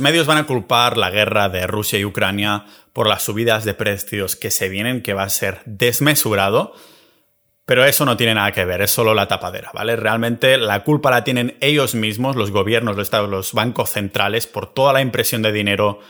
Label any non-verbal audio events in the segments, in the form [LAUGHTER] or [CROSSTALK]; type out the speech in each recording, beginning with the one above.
medios van a culpar la guerra de Rusia y Ucrania por las subidas de precios que se vienen, que va a ser desmesurado, pero eso no tiene nada que ver, es solo la tapadera, ¿vale? Realmente la culpa la tienen ellos mismos, los gobiernos, los estados, los bancos centrales, por toda la impresión de dinero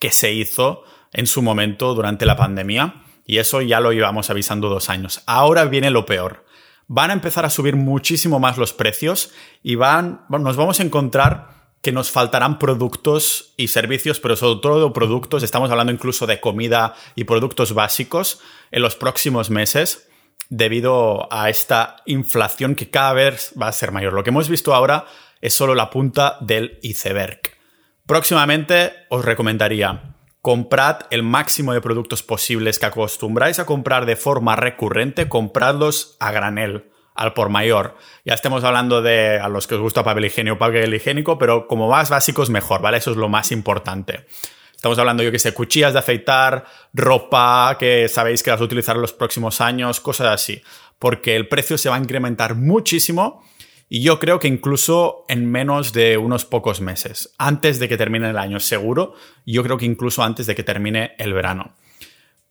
que se hizo en su momento durante la pandemia, y eso ya lo íbamos avisando dos años. Ahora viene lo peor. Van a empezar a subir muchísimo más los precios y van, nos vamos a encontrar que nos faltarán productos y servicios, pero sobre todo productos, estamos hablando incluso de comida y productos básicos en los próximos meses debido a esta inflación que cada vez va a ser mayor. Lo que hemos visto ahora es solo la punta del iceberg. Próximamente os recomendaría comprad el máximo de productos posibles que acostumbráis a comprar de forma recurrente, compradlos a granel al por mayor. Ya estemos hablando de a los que os gusta papel higiénico, papel higiénico, pero como más básicos mejor, ¿vale? Eso es lo más importante. Estamos hablando, yo que sé, cuchillas de afeitar, ropa que sabéis que las a utilizar en los próximos años, cosas así. Porque el precio se va a incrementar muchísimo y yo creo que incluso en menos de unos pocos meses, antes de que termine el año, seguro, yo creo que incluso antes de que termine el verano.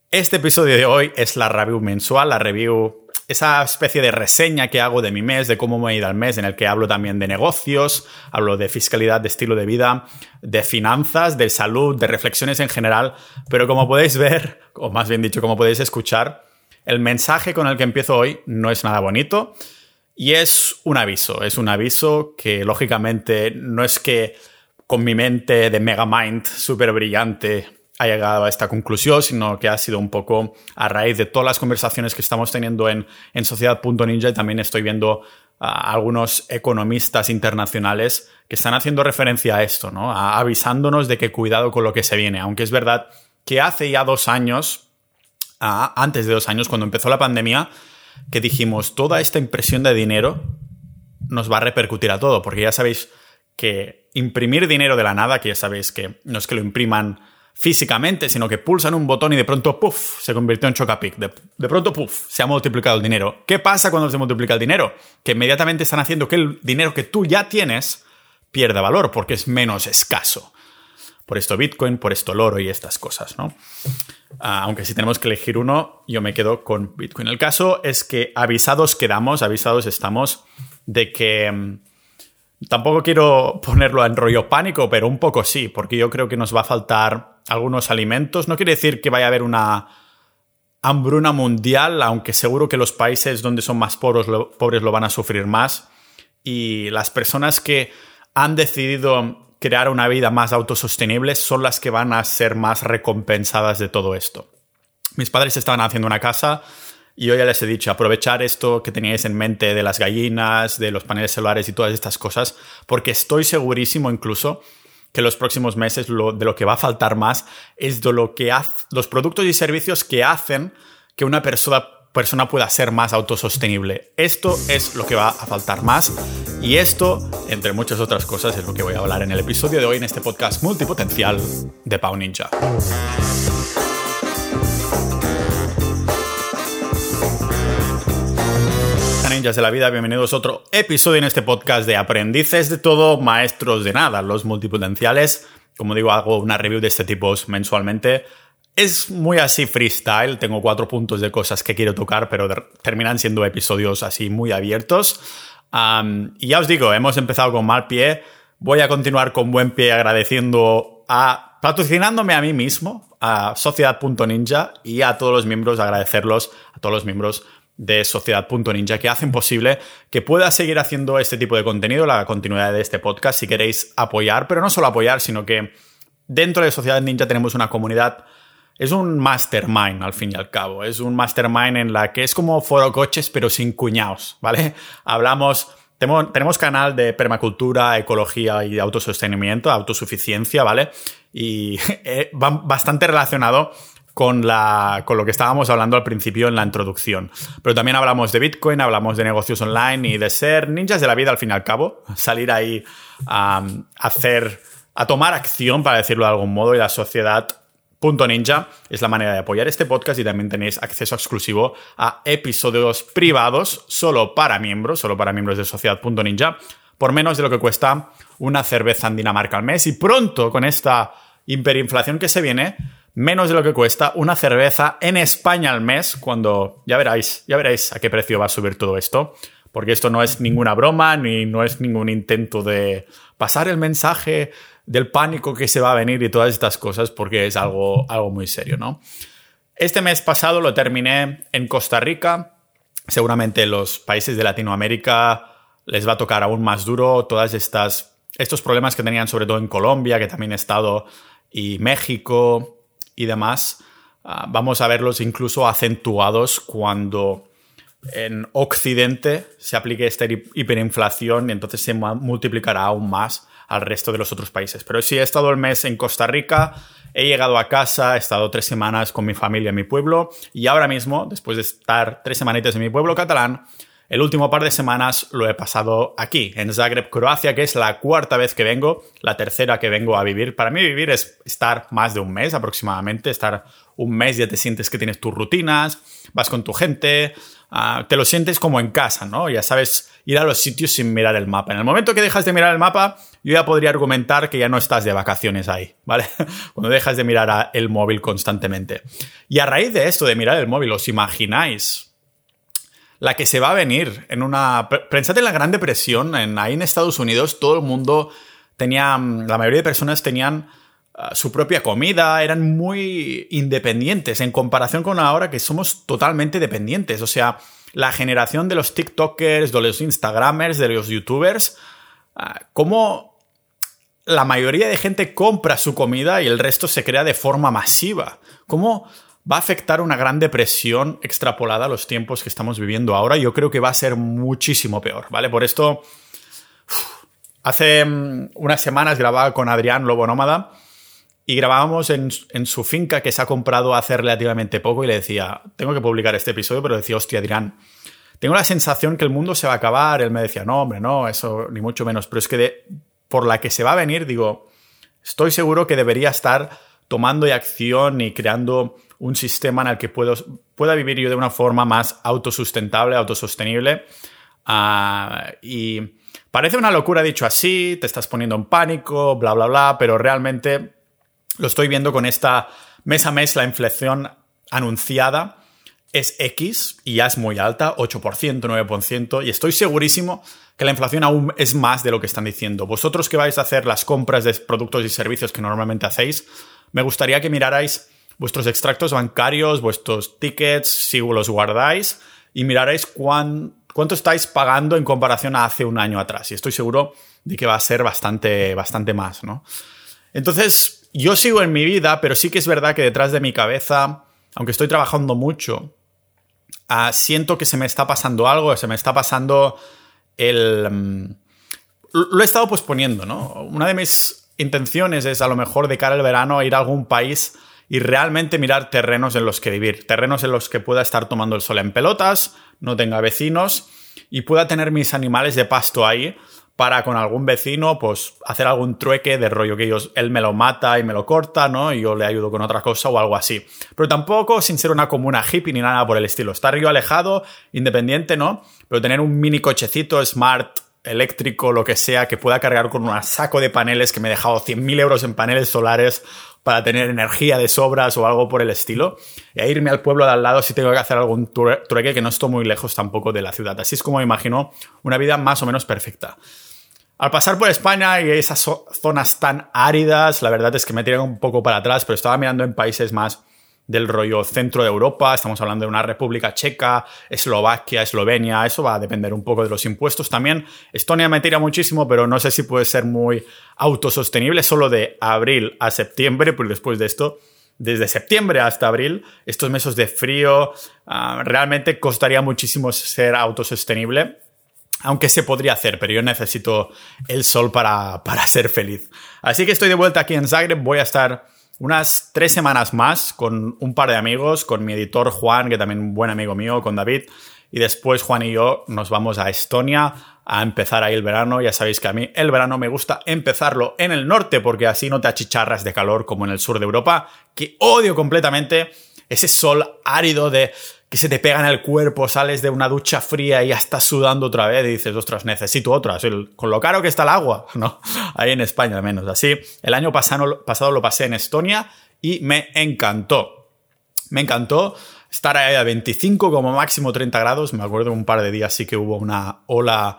Este episodio de hoy es la review mensual, la review esa especie de reseña que hago de mi mes, de cómo me ha ido al mes, en el que hablo también de negocios, hablo de fiscalidad, de estilo de vida, de finanzas, de salud, de reflexiones en general, pero como podéis ver, o más bien dicho, como podéis escuchar, el mensaje con el que empiezo hoy no es nada bonito y es un aviso, es un aviso que lógicamente no es que con mi mente de Megamind súper brillante ha llegado a esta conclusión, sino que ha sido un poco a raíz de todas las conversaciones que estamos teniendo en, en Sociedad.ninja y también estoy viendo a algunos economistas internacionales que están haciendo referencia a esto, ¿no? avisándonos de que cuidado con lo que se viene, aunque es verdad que hace ya dos años, antes de dos años, cuando empezó la pandemia, que dijimos, toda esta impresión de dinero nos va a repercutir a todo, porque ya sabéis que imprimir dinero de la nada, que ya sabéis que no es que lo impriman físicamente, sino que pulsan un botón y de pronto, puff, se convirtió en Chocapic. De, de pronto, puff, se ha multiplicado el dinero. ¿Qué pasa cuando se multiplica el dinero? Que inmediatamente están haciendo que el dinero que tú ya tienes pierda valor porque es menos escaso. Por esto Bitcoin, por esto el oro y estas cosas, ¿no? Ah, aunque si tenemos que elegir uno, yo me quedo con Bitcoin. El caso es que avisados quedamos, avisados estamos de que mm, Tampoco quiero ponerlo en rollo pánico, pero un poco sí, porque yo creo que nos va a faltar algunos alimentos. No quiere decir que vaya a haber una hambruna mundial, aunque seguro que los países donde son más pobres lo, pobres lo van a sufrir más. Y las personas que han decidido crear una vida más autosostenible son las que van a ser más recompensadas de todo esto. Mis padres estaban haciendo una casa y yo ya les he dicho, aprovechar esto que teníais en mente de las gallinas, de los paneles solares y todas estas cosas, porque estoy segurísimo incluso que los próximos meses de lo que va a faltar más es de lo que los productos y servicios que hacen que una persona, persona pueda ser más autosostenible. Esto es lo que va a faltar más y esto, entre muchas otras cosas, es lo que voy a hablar en el episodio de hoy en este podcast multipotencial de Pau Ninja. Ninjas de la vida, bienvenidos a otro episodio en este podcast de aprendices de todo, maestros de nada, los multipotenciales. Como digo, hago una review de este tipo mensualmente. Es muy así freestyle, tengo cuatro puntos de cosas que quiero tocar, pero terminan siendo episodios así muy abiertos. y ya os digo, hemos empezado con mal pie, voy a continuar con buen pie agradeciendo a, patrocinándome a mí mismo, a Sociedad.ninja y a todos los miembros, agradecerlos a todos los miembros de Sociedad.ninja que hacen posible que pueda seguir haciendo este tipo de contenido, la continuidad de este podcast, si queréis apoyar, pero no solo apoyar, sino que dentro de Sociedad Ninja tenemos una comunidad, es un mastermind al fin y al cabo, es un mastermind en la que es como foro coches pero sin cuñados, ¿vale? [LAUGHS] Hablamos... Tenemos, canal de permacultura, ecología y autosostenimiento, autosuficiencia, ¿vale? Y [LAUGHS] eh, va bastante relacionado con, la, con lo que estábamos hablando al principio en la introducción. Pero también hablamos de Bitcoin, hablamos de negocios online y de ser ninjas de la vida al fin y al cabo, salir ahí a hacer, a tomar acción, para decirlo de algún modo, y la sociedad Punto Ninja es la manera de apoyar este podcast y también tenéis acceso exclusivo a episodios privados solo para miembros, solo para miembros de Sociedad.ninja por menos de lo que cuesta una cerveza en Dinamarca al mes. Y pronto, con esta hiperinflación que se viene, menos de lo que cuesta una cerveza en España al mes, cuando ya veréis, ya veréis a qué precio va a subir todo esto. Porque esto no es ninguna broma, ni no es ningún intento de pasar el mensaje del pánico que se va a venir y todas estas cosas, porque es algo, algo muy serio, ¿no? Este mes pasado lo terminé en Costa Rica. Seguramente los países de Latinoamérica les va a tocar aún más duro todas estas estos problemas que tenían sobre todo en Colombia, que también he estado, y México y demás. Ah, vamos a verlos incluso acentuados cuando en Occidente se aplique esta hiperinflación y entonces se multiplicará aún más al resto de los otros países. Pero sí, he estado el mes en Costa Rica, he llegado a casa, he estado tres semanas con mi familia en mi pueblo y ahora mismo, después de estar tres semanitas en mi pueblo catalán, el último par de semanas lo he pasado aquí, en Zagreb, Croacia, que es la cuarta vez que vengo, la tercera que vengo a vivir. Para mí vivir es estar más de un mes aproximadamente, estar un mes ya te sientes que tienes tus rutinas, vas con tu gente, ah, te lo sientes como en casa, ¿no? Ya sabes ir a los sitios sin mirar el mapa. En el momento que dejas de mirar el mapa, yo ya podría argumentar que ya no estás de vacaciones ahí, [LAUGHS] ¿vale? Cuando dejas de mirar el móvil constantemente. Y a raíz de esto, de mirar el móvil, ¿os imagináis la que se va a venir en una... Pensad en la Gran Depresión, en, ahí en Estados Unidos todo el mundo tenía, la mayoría de personas tenían ah, su propia comida, eran muy independientes en comparación con ahora que somos totalmente dependientes. O sea, la generación de los TikTokers, de los Instagramers, de los YouTubers, uh, cómo la mayoría de gente compra su comida y el resto se crea de forma masiva. ¿Cómo va a afectar una gran depresión extrapolada a los tiempos que estamos viviendo ahora. Yo creo que va a ser muchísimo peor, ¿vale? Por esto, hace mm, unas semanas grababa con Adrián Lobo Nómada y grabábamos en, su finca que se ha comprado hace relativamente poco y le decía, tengo que publicar este episodio, pero decía, hostia, Adrián, tengo la sensación que el mundo se va a acabar. Él me decía, no, hombre, no, eso ni mucho menos, pero es que por la que se va a venir, digo, estoy seguro que debería estar tomando acción y creando un sistema en el que puedo, pueda vivir yo de una forma más autosustentable, autosostenible. Ah, y parece una locura dicho así, te estás poniendo en pánico, bla, bla, bla, pero realmente lo estoy viendo con esta mes a mes, la inflación anunciada es X y ya es muy alta, 8%, 9%, y estoy segurísimo que la inflación aún es más de lo que están diciendo. Vosotros que vais a hacer las compras de productos y servicios que normalmente hacéis, me gustaría que mirarais vuestros extractos bancarios, vuestros tickets, si los guardáis, y miraréis cuánto estáis pagando en comparación a hace un año atrás. Y estoy seguro de que va a ser bastante, bastante más, ¿no? Entonces, yo sigo en mi vida, pero sí que es verdad que detrás de mi cabeza, aunque estoy trabajando mucho, ah, siento que se me está pasando algo, se me está pasando el... Mm, lo he estado posponiendo, ¿no? Una de mis intenciones es a lo mejor de cara al verano ir a algún país y realmente mirar terrenos en los que vivir, terrenos en los que pueda estar tomando el sol en pelotas, no tenga vecinos y pueda tener mis animales de pasto ahí para con algún vecino pues hacer algún trueque de rollo que ellos, él me lo mata y me lo corta, ¿no? Y yo le ayudo con otra cosa o algo así. Pero tampoco sin ser una comuna hippie ni nada por el estilo. Estar yo alejado, independiente, ¿no? Pero tener un mini cochecito smart eléctrico, lo que sea, que pueda cargar con un saco de paneles que me he dejado 100.000 euros en paneles solares para tener energía de sobras o algo por el estilo. E irme al pueblo de al lado si tengo que hacer algún trueque que no estoy muy lejos tampoco de la ciudad. Así es como me imagino una vida más o menos perfecta. Al pasar por España y esas zonas tan áridas, la verdad es que me tiran un poco para atrás, pero estaba mirando en países más del rollo centro de Europa, estamos hablando de una República Checa, Eslovaquia, Eslovenia, eso va a depender un poco de los impuestos también. Estonia me tira muchísimo, pero no sé si puede ser muy autosostenible solo de abril a septiembre, porque después de esto, desde septiembre hasta abril, estos meses de frío, ah, realmente costaría muchísimo ser autosostenible. Aunque se podría hacer, pero yo necesito el sol para, para ser feliz. Así que estoy de vuelta aquí en Zagreb, voy a estar unas tres semanas más con un par de amigos, con mi editor Juan, que también un buen amigo mío, con David. Y después Juan y yo nos vamos a Estonia a empezar ahí el verano. Ya sabéis que a mí el verano me gusta empezarlo en el norte porque así no te achicharras de calor como en el sur de Europa, que odio completamente ese sol árido de que se te pega en el cuerpo, sales de una ducha fría y ya estás sudando otra vez y dices, ostras, necesito otra. Con lo caro que está el agua, [LAUGHS] ¿no? Ahí en España al menos. Así, el año pasado, pasado lo pasé en Estonia y me encantó. Me encantó estar ahí a 25 como máximo 30 grados. Me acuerdo un par de días sí que hubo una ola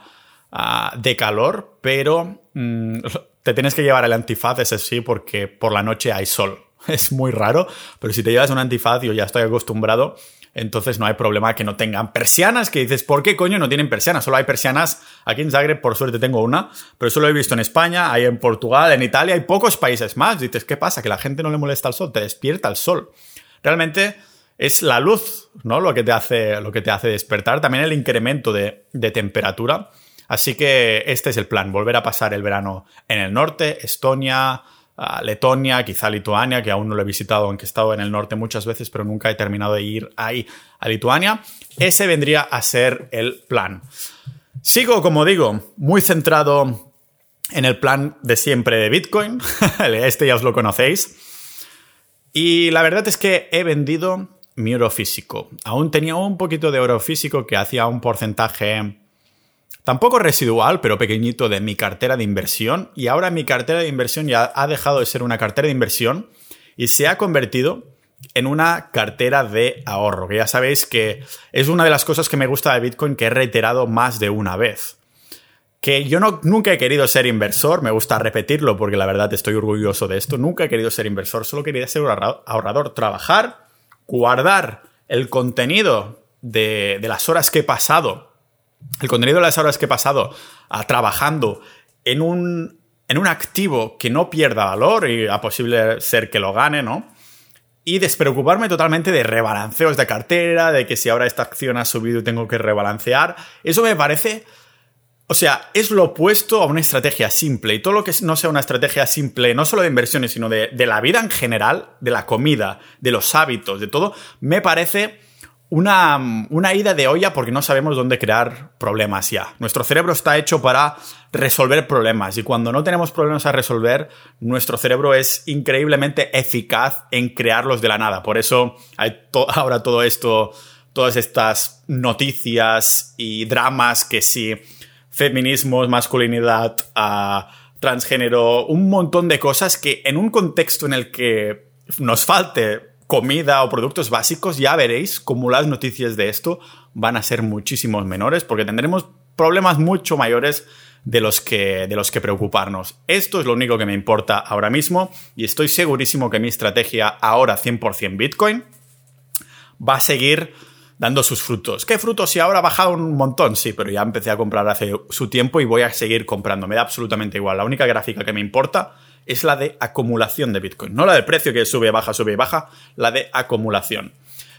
ah, de calor, pero mm, te tienes que llevar el antifaz, ese sí, porque por la noche hay sol. [LAUGHS] Es muy raro, pero si te llevas un antifaz, yo ya estoy acostumbrado, entonces no hay problema que no tengan persianas, que dices, ¿por qué coño no tienen persianas? Solo hay persianas, aquí en Zagreb por suerte tengo una, pero solo he visto en España, hay en Portugal, en Italia, hay pocos países más. Dices, ¿qué pasa? Que la gente no le molesta el sol, te despierta el sol. Realmente es la luz, ¿no? Lo que te hace, lo que te hace despertar. También el incremento de, temperatura. Así que este es el plan, volver a pasar el verano en el norte, Estonia, ah, Letonia, quizá Lituania, que aún no lo he visitado, aunque he estado en el norte muchas veces, pero nunca he terminado de ir ahí a Lituania. Ese vendría a ser el plan. Sigo, como digo, muy centrado en el plan de siempre de Bitcoin. [LAUGHS] este ya os lo conocéis. Y la verdad es que he vendido mi oro físico. Aún tenía un poquito de oro físico que hacía un porcentaje tampoco residual, pero pequeñito de mi cartera de inversión. Y ahora mi cartera de inversión ya ha dejado de ser una cartera de inversión y se ha convertido en una cartera de ahorro, que ya sabéis que es una de las cosas que me gusta de Bitcoin que he reiterado más de una vez. Que yo no, nunca he querido ser inversor, me gusta repetirlo porque la verdad estoy orgulloso de esto, nunca he querido ser inversor, solo quería ser ahorrador, trabajar guardar el contenido de, las horas que he pasado, el contenido de las horas que he pasado ah, trabajando en un, en un activo que no pierda valor y a posible ser que lo gane, ¿no? Y despreocuparme totalmente de rebalanceos de cartera, de que si ahora esta acción ha subido y tengo que rebalancear. Eso me parece o sea, es lo opuesto a una estrategia simple. Y todo lo que no sea una estrategia simple, no solo de inversiones, sino de, la vida en general, de la comida, de los hábitos, de todo, me parece una, una, ida de olla porque no sabemos dónde crear problemas ya. Nuestro cerebro está hecho para resolver problemas y cuando no tenemos problemas a resolver, nuestro cerebro es increíblemente eficaz en crearlos de la nada. Por eso hay [LAUGHS] ahora todo esto, todas estas noticias y dramas que sí feminismos, masculinidad, a transgénero, un montón de cosas que en un contexto en el que nos falte comida o productos básicos, ya veréis cómo las noticias de esto van a ser muchísimos menores porque tendremos problemas mucho mayores de los que, de los que preocuparnos. Esto es lo único que me importa ahora mismo y estoy segurísimo que mi estrategia ahora 100% Bitcoin va a seguir dando sus frutos. ¿Qué frutos? Si ahora ha bajado un montón, sí, pero ya empecé a comprar hace su tiempo y voy a seguir comprando. Me da absolutamente igual. La única gráfica que me importa es la de acumulación de Bitcoin. No la del precio que sube, baja, sube y baja, la de acumulación.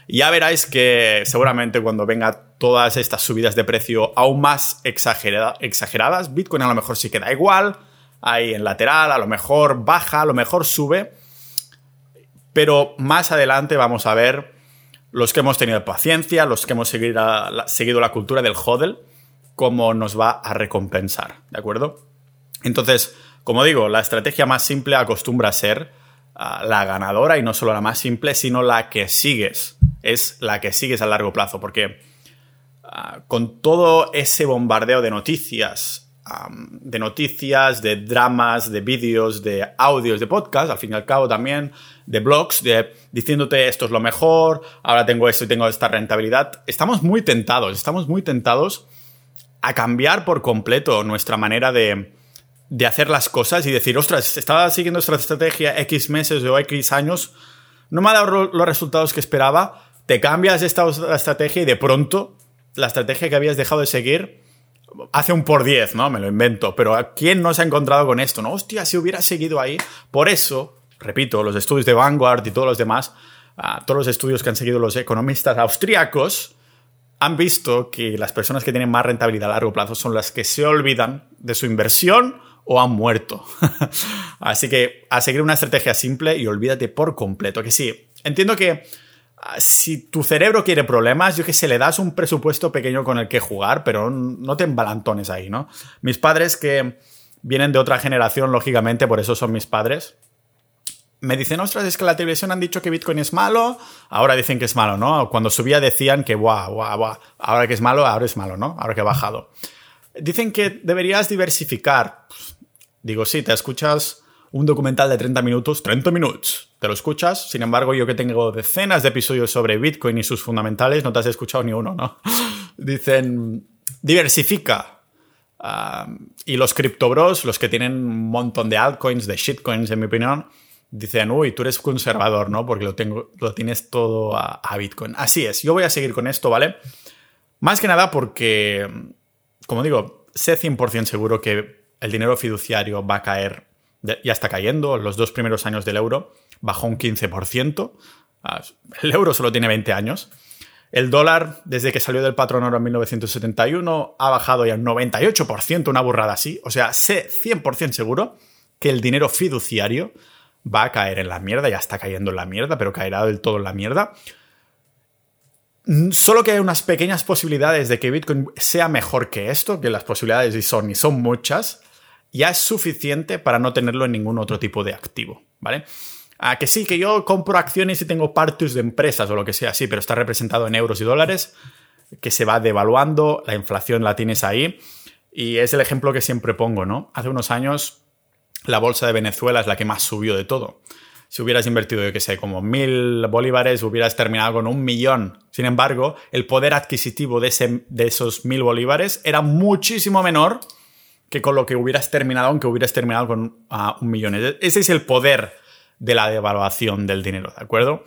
ya veráis que seguramente cuando venga todas estas subidas de precio aún más exageradas, Bitcoin a lo mejor sí queda igual, ahí en lateral, a lo mejor baja, a lo mejor sube, pero más adelante vamos a ver los que hemos tenido paciencia, los que hemos seguido la, seguido la cultura del hodl, cómo nos va a recompensar, ¿de acuerdo? Entonces, como digo, la estrategia más simple acostumbra a ser ah, la ganadora y no solo la más simple, sino la que sigues. Es la que sigues a largo plazo, porque ah, con todo ese bombardeo de noticias, de noticias, de dramas, de vídeos, de audios, de podcast, al fin y al cabo también, de blogs, de diciéndote esto es lo mejor, ahora tengo esto y tengo esta rentabilidad. Estamos muy tentados, estamos muy tentados a cambiar por completo nuestra manera de, de hacer las cosas y decir, ostras, estaba siguiendo esta estrategia X meses o X años, no me ha dado los resultados que esperaba, te cambias esta estrategia y de pronto la estrategia que habías dejado de seguir hace un por 10, ¿no? Me lo invento. Pero ¿a quién no se ha encontrado con esto? No, hostia, si hubiera seguido ahí. Por eso, repito, los estudios de Vanguard y todos los demás, ah, todos los estudios que han seguido los economistas austríacos, han visto que las personas que tienen más rentabilidad a largo plazo son las que se olvidan de su inversión o han muerto. [LAUGHS] Así que a seguir una estrategia simple y olvídate por completo. Que sí, entiendo que Ah, si tu cerebro quiere problemas, yo que sé, le das un presupuesto pequeño con el que jugar, pero no te embalantones ahí, ¿no? Mis padres que vienen de otra generación, lógicamente, por eso son mis padres, me dicen, ostras, es que la televisión han dicho que Bitcoin es malo, ahora dicen que es malo, ¿no? Cuando subía decían que, guau, guau, guau, ahora que es malo, ahora es malo, ¿no? Ahora que ha bajado. Dicen que deberías diversificar. Digo, sí, te escuchas un documental de 30 minutos, 30 minutos, te lo escuchas, sin embargo, yo que tengo decenas de episodios sobre Bitcoin y sus fundamentales, no te has escuchado ni uno, ¿no? [LAUGHS] Dicen, diversifica. y los criptobros, los que tienen un montón de altcoins, de shitcoins, en mi opinión, dicen, uy, tú eres conservador, ¿no? Porque lo, tengo, lo tienes todo a, Bitcoin. Así es, yo voy a seguir con esto, ¿vale? Más que nada porque, como digo, sé 100% seguro que el dinero fiduciario va a caer, ya está cayendo, los dos primeros años del euro bajó un 15%, ah, el euro solo tiene 20 años, el dólar, desde que salió del patrón oro en 1971, ha bajado ya un 98%, una burrada así, o sea, sé 100% seguro que el dinero fiduciario va a caer en la mierda, ya está cayendo en la mierda, pero caerá del todo en la mierda. Mm, solo que hay unas pequeñas posibilidades de que Bitcoin sea mejor que esto, que las posibilidades y son, y son muchas, ya es suficiente para no tenerlo en ningún otro tipo de activo, ¿vale? Ah, que sí, que yo compro acciones y tengo partus de empresas o lo que sea, sí, pero está representado en euros y dólares, que se va devaluando, la inflación la tienes ahí, y es el ejemplo que siempre pongo, ¿no? Hace unos años la bolsa de Venezuela es la que más subió de todo. Si hubieras invertido, yo que sé, como mil bolívares, hubieras terminado con un millón. Sin embargo, el poder adquisitivo de, ese, de esos mil bolívares era muchísimo menor que con lo que hubieras terminado, aunque hubieras terminado con ah, un millón. Ese es el poder de la devaluación del dinero, ¿de acuerdo?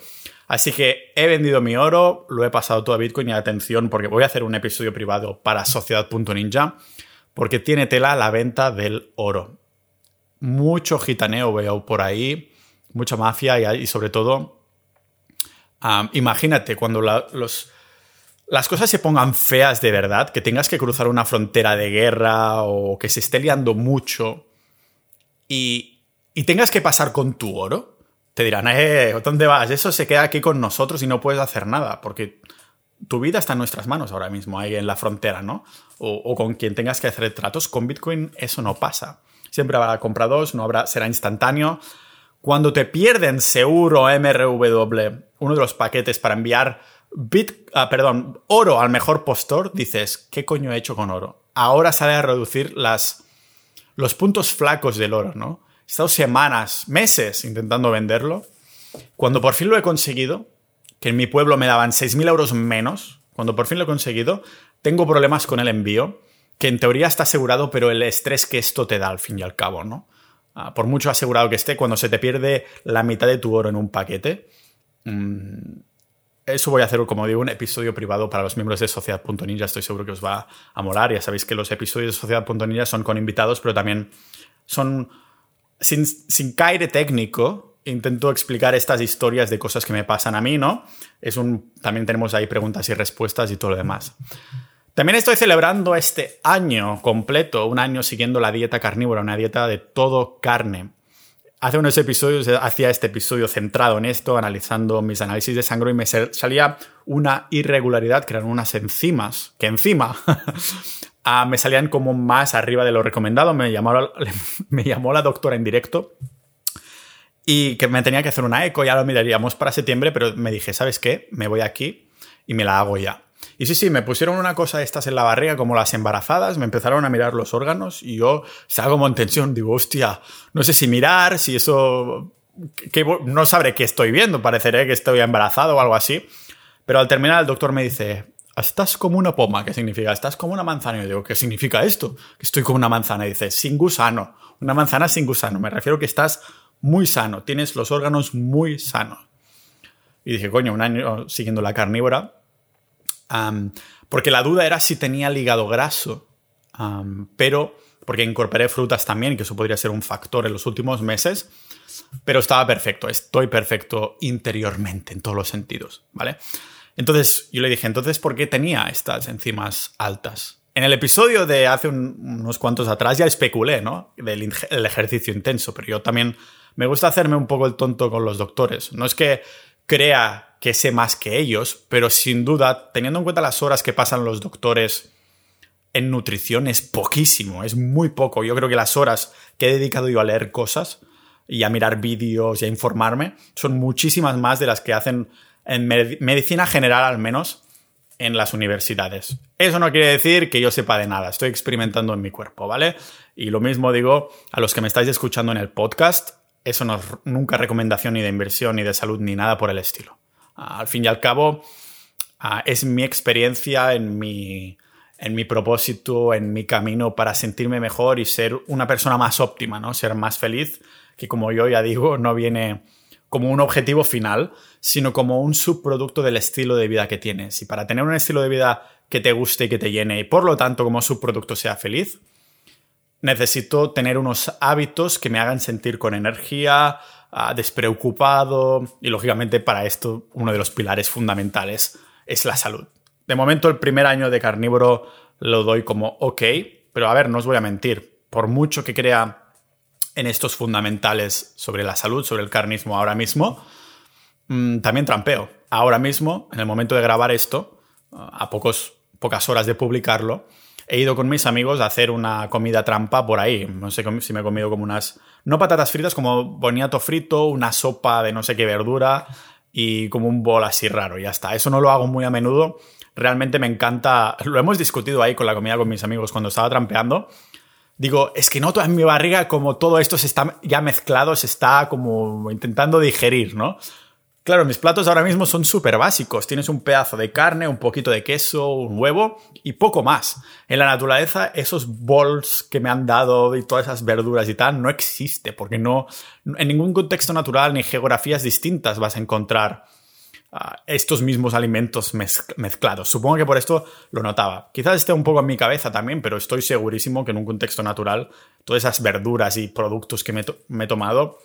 Así que he vendido mi oro, lo he pasado todo a Bitcoin y atención porque voy a hacer un episodio privado para sociedad.ninja porque tiene tela la venta del oro mucho gitaneo veo por ahí, mucha mafia y, sobre todo, imagínate cuando los, las cosas se pongan feas de verdad, que tengas que cruzar una frontera de guerra o que se esté liando mucho y, y tengas que pasar con tu oro. Te dirán, eh, ¿dónde vas? Eso se queda aquí con nosotros y no puedes hacer nada, porque tu vida está en nuestras manos ahora mismo, ahí en la frontera, ¿no? O, con quien tengas que hacer tratos. Con Bitcoin eso no pasa. Siempre habrá compra dos, no habrá, será instantáneo. Cuando te pierden seguro MRW, uno de los paquetes para enviar ah, perdón, oro al mejor postor, dices, ¿qué coño he hecho con oro? Ahora sale a reducir las, los puntos flacos del oro, ¿no? He estado semanas, meses intentando venderlo. Cuando por fin lo he conseguido, que en mi pueblo me daban 6.000 euros menos, cuando por fin lo he conseguido, tengo problemas con el envío que en teoría está asegurado, pero el estrés que esto te da al fin y al cabo, ¿no? Ah, por mucho asegurado que esté, cuando se te pierde la mitad de tu oro en un paquete, mm, eso voy a hacer, como digo, un episodio privado para los miembros de Sociedad.ninja. Estoy seguro que os va a molar. Ya sabéis que los episodios de Sociedad.ninja son con invitados, pero también son sin, sin caer técnico. Intento explicar estas historias de cosas que me pasan a mí, ¿no? Es un, también tenemos ahí preguntas y respuestas y todo lo demás. También estoy celebrando este año completo, un año siguiendo la dieta carnívora, una dieta de todo carne. Hace unos episodios hacía este episodio centrado en esto, analizando mis análisis de sangre y me salía una irregularidad, que eran unas enzimas, que encima [LAUGHS] ah, me salían como más arriba de lo recomendado. [LAUGHS] Me llamó, la doctora en directo y que me tenía que hacer una eco, ya lo miraríamos para septiembre, pero me dije, ¿sabes qué? Me voy aquí y me la hago ya. Y sí, sí, me pusieron una cosa de estas en la barriga, como las embarazadas, me empezaron a mirar los órganos y yo salgo como en tensión, digo, hostia, no sé si mirar, si eso... Que, no sabré qué estoy viendo, pareceré que estoy embarazado o algo así. Pero al terminar el doctor me dice, estás como una poma, ¿qué significa? Estás como una manzana. Y yo digo, ¿qué significa esto? Que estoy como una manzana. Y dice, sin gusano. Una manzana sin gusano. Me refiero que estás muy sano, tienes los órganos muy sanos. Y dije, coño, un año siguiendo la carnívora, porque la duda era si tenía el hígado graso, pero porque incorporé frutas también, que eso podría ser un factor en los últimos meses, pero estaba perfecto, estoy perfecto interiormente en todos los sentidos, ¿vale? Entonces yo le dije, entonces, ¿por qué tenía estas enzimas altas? En el episodio de hace unos cuantos atrás ya especulé, ¿no? Del ejercicio intenso, pero yo también me gusta hacerme un poco el tonto con los doctores. No es que crea que sé más que ellos, pero sin duda, teniendo en cuenta las horas que pasan los doctores en nutrición, es poquísimo, es muy poco. Yo creo que las horas que he dedicado yo a leer cosas y a mirar vídeos y a informarme, son muchísimas más de las que hacen en medicina general al menos en las universidades. Eso no quiere decir que yo sepa de nada, estoy experimentando en mi cuerpo, ¿vale? Y lo mismo digo a los que me estáis escuchando en el podcast, eso no es nunca recomendación ni de inversión, ni de salud, ni nada por el estilo. Al fin y al cabo, ah, es mi experiencia en mi, en mi propósito, en mi camino para sentirme mejor y ser una persona más óptima, ¿no? Ser más feliz, que como yo ya digo, no viene como un objetivo final, sino como un subproducto del estilo de vida que tienes. Y para tener un estilo de vida que te guste y que te llene y por lo tanto como subproducto sea feliz, necesito tener unos hábitos que me hagan sentir con energía, ah, despreocupado y lógicamente para esto uno de los pilares fundamentales es la salud. De momento el primer año de carnívoro lo doy como ok, pero a ver, no os voy a mentir, por mucho que crea en estos fundamentales sobre la salud, sobre el carnismo ahora mismo, mm, también trampeo. Ahora mismo, en el momento de grabar esto, a pocos, pocas horas de publicarlo, he ido con mis amigos a hacer una comida trampa por ahí. No sé si me he comido como unas, no patatas fritas, como boniato frito, una sopa de no sé qué verdura y como un bol así raro, ya está. Eso no lo hago muy a menudo. Realmente me encanta, lo hemos discutido ahí con la comida con mis amigos cuando estaba trampeando digo, es que noto en mi barriga como todo esto se está ya mezclado, se está como intentando digerir, ¿no? Claro, mis platos ahora mismo son súper básicos. Tienes un pedazo de carne, un poquito de queso, un huevo y poco más. En la naturaleza, esos bols que me han dado y todas esas verduras y tal no existe, porque no, en ningún contexto natural ni geografías distintas vas a encontrar estos mismos alimentos mezclados. Supongo que por esto lo notaba. Quizás esté un poco en mi cabeza también, pero estoy segurísimo que en un contexto natural, todas esas verduras y productos que me, he tomado,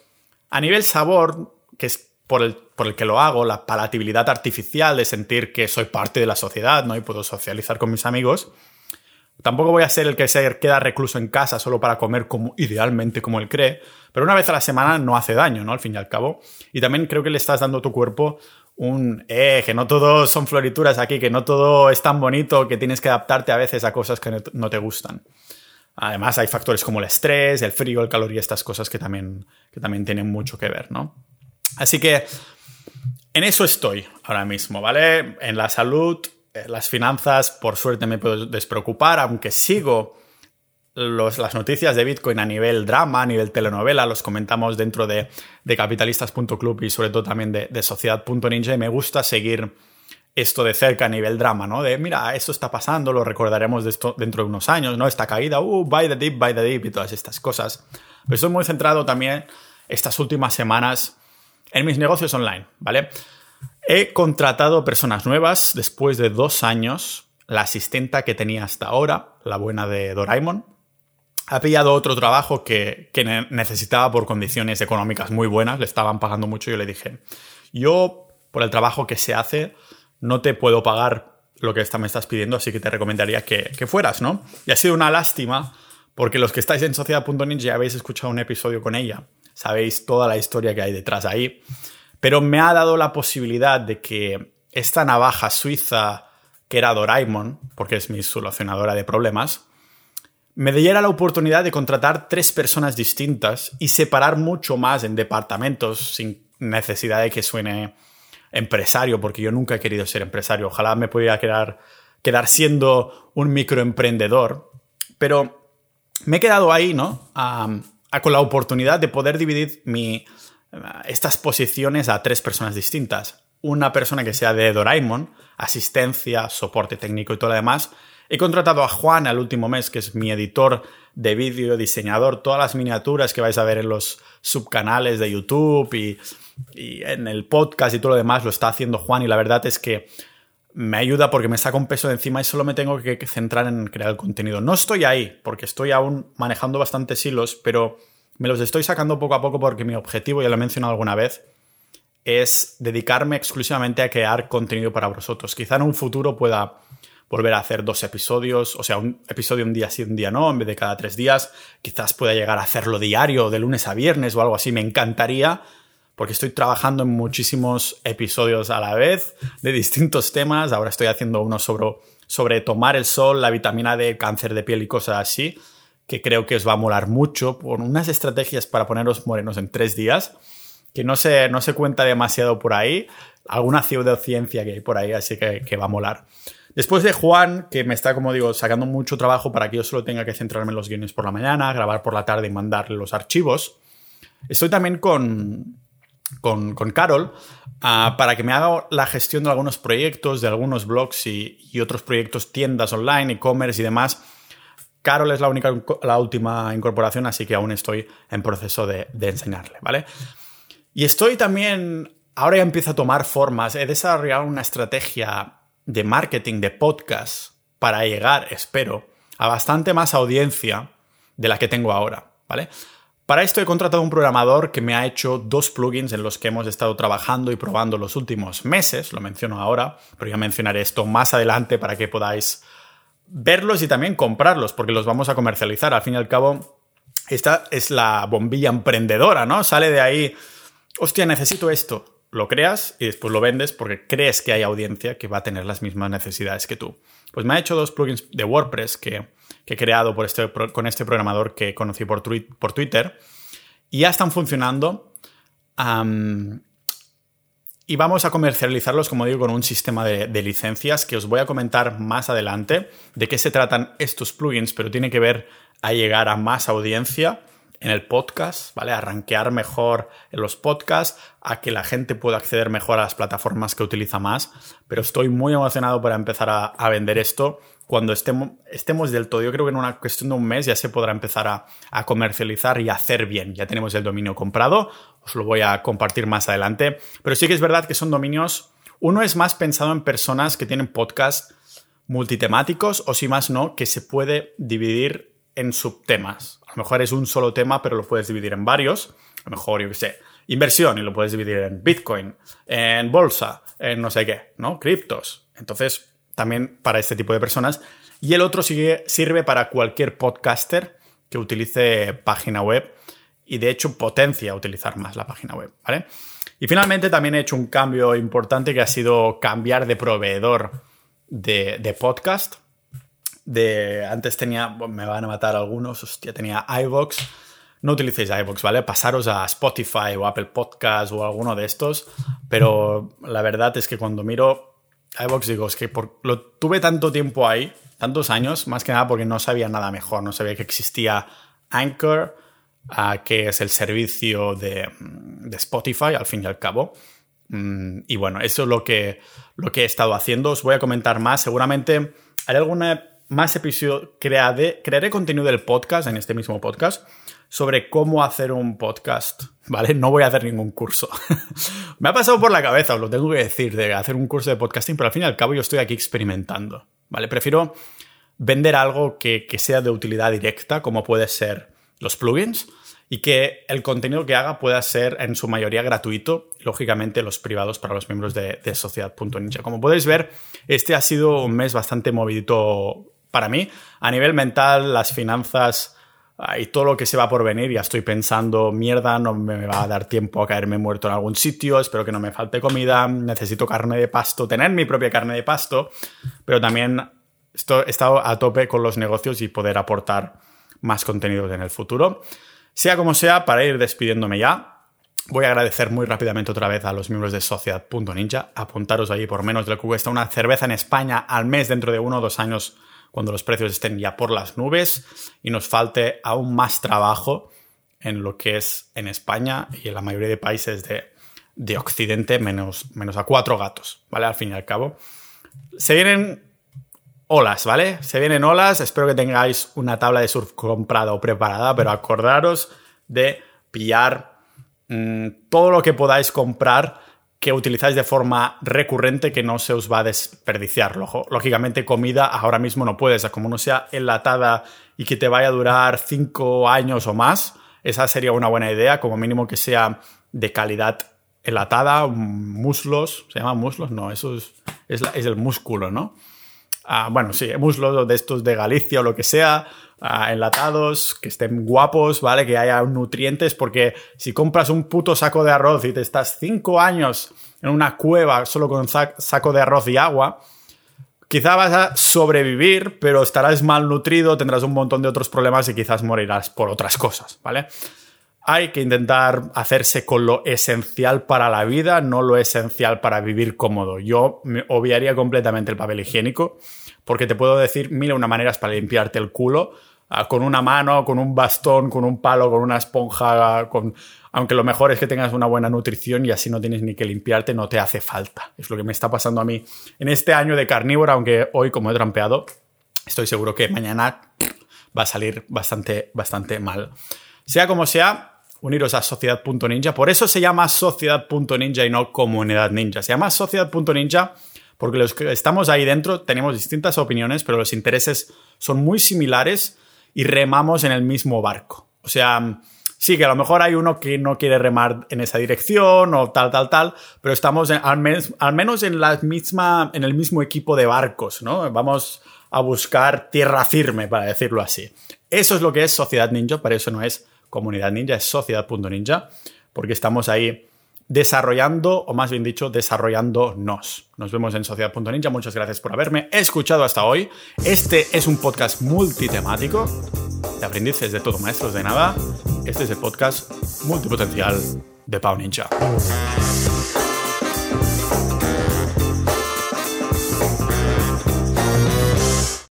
a nivel sabor, que es por el, por el, que lo hago, la palatabilidad artificial de sentir que soy parte de la sociedad ¿no? y puedo socializar con mis amigos, tampoco voy a ser el que se queda recluso en casa solo para comer como idealmente como él cree, pero una vez a la semana no hace daño, ¿no? Al fin y al cabo. Y también creo que le estás dando a tu cuerpo un, eh, que no todo son florituras aquí, que no todo es tan bonito, que tienes que adaptarte a veces a cosas que no te gustan. Además, hay factores como el estrés, el frío, el calor y estas cosas que también, que también tienen mucho que ver, ¿no? Así que en eso estoy ahora mismo, ¿vale? En la salud, eh, las finanzas, por suerte me puedo despreocupar, aunque sigo las noticias de Bitcoin a nivel drama, a nivel telenovela, los comentamos dentro de, de capitalistas.club y sobre todo también de, de sociedad.ninja y me gusta seguir esto de cerca a nivel drama, ¿no? De, mira, esto está pasando, lo recordaremos dentro de unos años, ¿no? Esta caída, uh, buy the deep, buy the deep y todas estas cosas. Pero estoy muy centrado también estas últimas semanas en mis negocios online, ¿vale? He contratado personas nuevas después de dos años. La asistenta que tenía hasta ahora, la buena de Doraemon, ha pillado otro trabajo que, necesitaba por condiciones económicas muy buenas, le estaban pagando mucho yo le dije, yo por el trabajo que se hace no te puedo pagar lo que esta me estás pidiendo, así que te recomendaría que, que fueras, ¿no? Y ha sido una lástima porque los que estáis en sociedad.ninja ya habéis escuchado un episodio con ella, sabéis toda la historia que hay detrás ahí, pero me ha dado la posibilidad de que esta navaja suiza que era Doraemon, porque es mi solucionadora de problemas, me diera la oportunidad de contratar tres personas distintas y separar mucho más en departamentos sin necesidad de que suene empresario, porque yo nunca he querido ser empresario. Ojalá me pudiera quedar, quedar siendo un microemprendedor. Pero me he quedado ahí, ¿no? Con la oportunidad de poder dividir mi, estas posiciones a tres personas distintas. Una persona que sea de Doraemon, asistencia, soporte técnico y todo lo demás, He contratado a Juan al último mes, que es mi editor de vídeo, diseñador, todas las miniaturas que vais a ver en los subcanales de YouTube y, en el podcast y todo lo demás lo está haciendo Juan y la verdad es que me ayuda porque me saca un peso de encima y solo me tengo que centrar en crear el contenido. No estoy ahí porque estoy aún manejando bastantes hilos, pero me los estoy sacando poco a poco porque mi objetivo, ya lo he mencionado alguna vez, es dedicarme exclusivamente a crear contenido para vosotros. Quizá en un futuro pueda volver a hacer dos episodios, o sea, un episodio un día sí, un día no, en vez de cada tres días. Quizás pueda llegar a hacerlo diario, de lunes a viernes o algo así. Me encantaría, porque estoy trabajando en muchísimos episodios a la vez de distintos temas. Ahora estoy haciendo uno sobre, sobre tomar el sol, la vitamina D, cáncer de piel y cosas así, que creo que os va a molar mucho, por unas estrategias para poneros morenos en tres días, que no se, no se cuenta demasiado por ahí, alguna pseudociencia que hay por ahí, así que, que va a molar. Después de Juan, que me está, como digo, sacando mucho trabajo para que yo solo tenga que centrarme en los guiones por la mañana, grabar por la tarde y mandarle los archivos, estoy también con, con, Carol ah, para que me haga la gestión de algunos proyectos, de algunos blogs y, otros proyectos, tiendas online, e-commerce y demás. Carol es la única, la última incorporación, así que aún estoy en proceso de, de enseñarle, ¿vale? Y estoy también, ahora ya empiezo a tomar formas, he desarrollado una estrategia de marketing de podcast para llegar, espero, a bastante más audiencia de la que tengo ahora, ¿vale? Para esto he contratado un programador que me ha hecho dos plugins en los que hemos estado trabajando y probando los últimos meses, lo menciono ahora, pero ya mencionaré esto más adelante para que podáis verlos y también comprarlos, porque los vamos a comercializar. Al fin y al cabo, esta es la bombilla emprendedora, ¿no? Sale de ahí, hostia, necesito esto lo creas y después lo vendes porque crees que hay audiencia que va a tener las mismas necesidades que tú. Pues me ha hecho dos plugins de WordPress que, he creado por este, con este programador que conocí por, por Twitter y ya están funcionando. y vamos a comercializarlos, como digo, con un sistema de, de, licencias que os voy a comentar más adelante de qué se tratan estos plugins, pero tiene que ver a llegar a más audiencia en el podcast, ¿vale? A mejor en los podcasts, a que la gente pueda acceder mejor a las plataformas que utiliza más. Pero estoy muy emocionado para empezar a, vender esto. Cuando estemos, estemos, del todo, yo creo que en una cuestión de un mes ya se podrá empezar a, a comercializar y a hacer bien. Ya tenemos el dominio comprado, os lo voy a compartir más adelante. Pero sí que es verdad que son dominios. Uno es más pensado en personas que tienen podcasts multitemáticos o si más no, que se puede dividir en subtemas. A lo mejor es un solo tema, pero lo puedes dividir en varios. A lo mejor, yo qué sé, inversión y lo puedes dividir en Bitcoin, en bolsa, en no sé qué, ¿no? Criptos. Entonces, también para este tipo de personas. Y el otro sigue, sirve para cualquier podcaster que utilice página web y de hecho potencia utilizar más la página web, ¿vale? Y finalmente también he hecho un cambio importante que ha sido cambiar de proveedor de, de podcast de antes tenía, me van a matar algunos, hostia, tenía iVox. No utilicéis iVox, ¿vale? Pasaros a Spotify o Apple Podcast o alguno de estos, pero la verdad es que cuando miro iVox digo, es que por, lo tuve tanto tiempo ahí, tantos años, más que nada porque no sabía nada mejor, no sabía que existía Anchor, que es el servicio de, de, Spotify, al fin y al cabo. Mm, y bueno, eso es lo que, lo que he estado haciendo. Os voy a comentar más. Seguramente haré alguna más episodios, crearé, crearé contenido del podcast, en este mismo podcast, sobre cómo hacer un podcast, ¿vale? No voy a hacer ningún curso. [LAUGHS] Me ha pasado por la cabeza, os lo tengo que decir, de hacer un curso de podcasting, pero al fin y al cabo yo estoy aquí experimentando, ¿vale? Prefiero vender algo que, que sea de utilidad directa, como puede ser los plugins, y que el contenido que haga pueda ser en su mayoría gratuito, lógicamente los privados para los miembros de, de Sociedad.ninja. Como podéis ver, este ha sido un mes bastante movidito para mí, a nivel mental, las finanzas ah, y todo lo que se va por venir, ya estoy pensando, mierda, no me va a dar tiempo a caerme muerto en algún sitio, espero que no me falte comida, necesito carne de pasto, tener mi propia carne de pasto, pero también estoy, he estado a tope con los negocios y poder aportar más contenidos en el futuro. Sea como sea, para ir despidiéndome ya, voy a agradecer muy rápidamente otra vez a los miembros de Sociedad.ninja. Apuntaros ahí por menos de cuesta una cerveza en España al mes dentro de uno o dos años cuando los precios estén ya por las nubes y nos falte aún más trabajo en lo que es en España y en la mayoría de países de, Occidente, menos, menos a cuatro gatos, ¿vale? Al fin y al cabo. Se vienen olas, ¿vale? Se vienen olas, espero que tengáis una tabla de surf comprada o preparada, pero acordaros de pillar mm, todo lo que podáis comprar que utilizáis de forma recurrente que no se os va a desperdiciar. Lógicamente, comida ahora mismo no puedes, como no sea enlatada y que te vaya a durar cinco años o más, esa sería una buena idea, como mínimo que sea de calidad enlatada, muslos, ¿se llama muslos? No, eso es, es, el músculo, ¿no? Ah, bueno, sí, muslos de estos de Galicia o lo que sea, enlatados, que estén guapos, ¿vale? Que haya nutrientes, porque si compras un puto saco de arroz y te estás cinco años en una cueva solo con saco de arroz y agua, Quizá vas a sobrevivir, pero estarás malnutrido, tendrás un montón de otros problemas y quizás morirás por otras cosas, ¿vale? Hay que intentar hacerse con lo esencial para la vida, no lo esencial para vivir cómodo. Yo me obviaría completamente el papel higiénico, porque te puedo decir mil una maneras para limpiarte el culo, con una mano, con un bastón, con un palo, con una esponja, con... aunque lo mejor es que tengas una buena nutrición y así no tienes ni que limpiarte, no te hace falta. Es lo que me está pasando a mí en este año de carnívora, aunque hoy como he trampeado, estoy seguro que mañana va a salir bastante, bastante mal. Sea como sea, uniros a sociedad.ninja. Por eso se llama sociedad.ninja y no comunidad ninja. Se llama sociedad.ninja porque los que estamos ahí dentro tenemos distintas opiniones, pero los intereses son muy similares y remamos en el mismo barco. O sea, sí que a lo mejor hay uno que no quiere remar en esa dirección o tal, tal, tal, pero estamos al, menos en, la misma, en el mismo equipo de barcos, ¿no? Vamos a buscar tierra firme, para decirlo así. Eso es lo que es Sociedad Ninja, para eso no es comunidad ninja, es sociedad.ninja, porque estamos ahí desarrollando, o más bien dicho, desarrollándonos. Nos vemos en sociedad.ninja. Muchas gracias por haberme escuchado hasta hoy. Este es un podcast multitemático de aprendices de todo, maestros de nada. Este es el podcast multipotencial de Pau Ninja.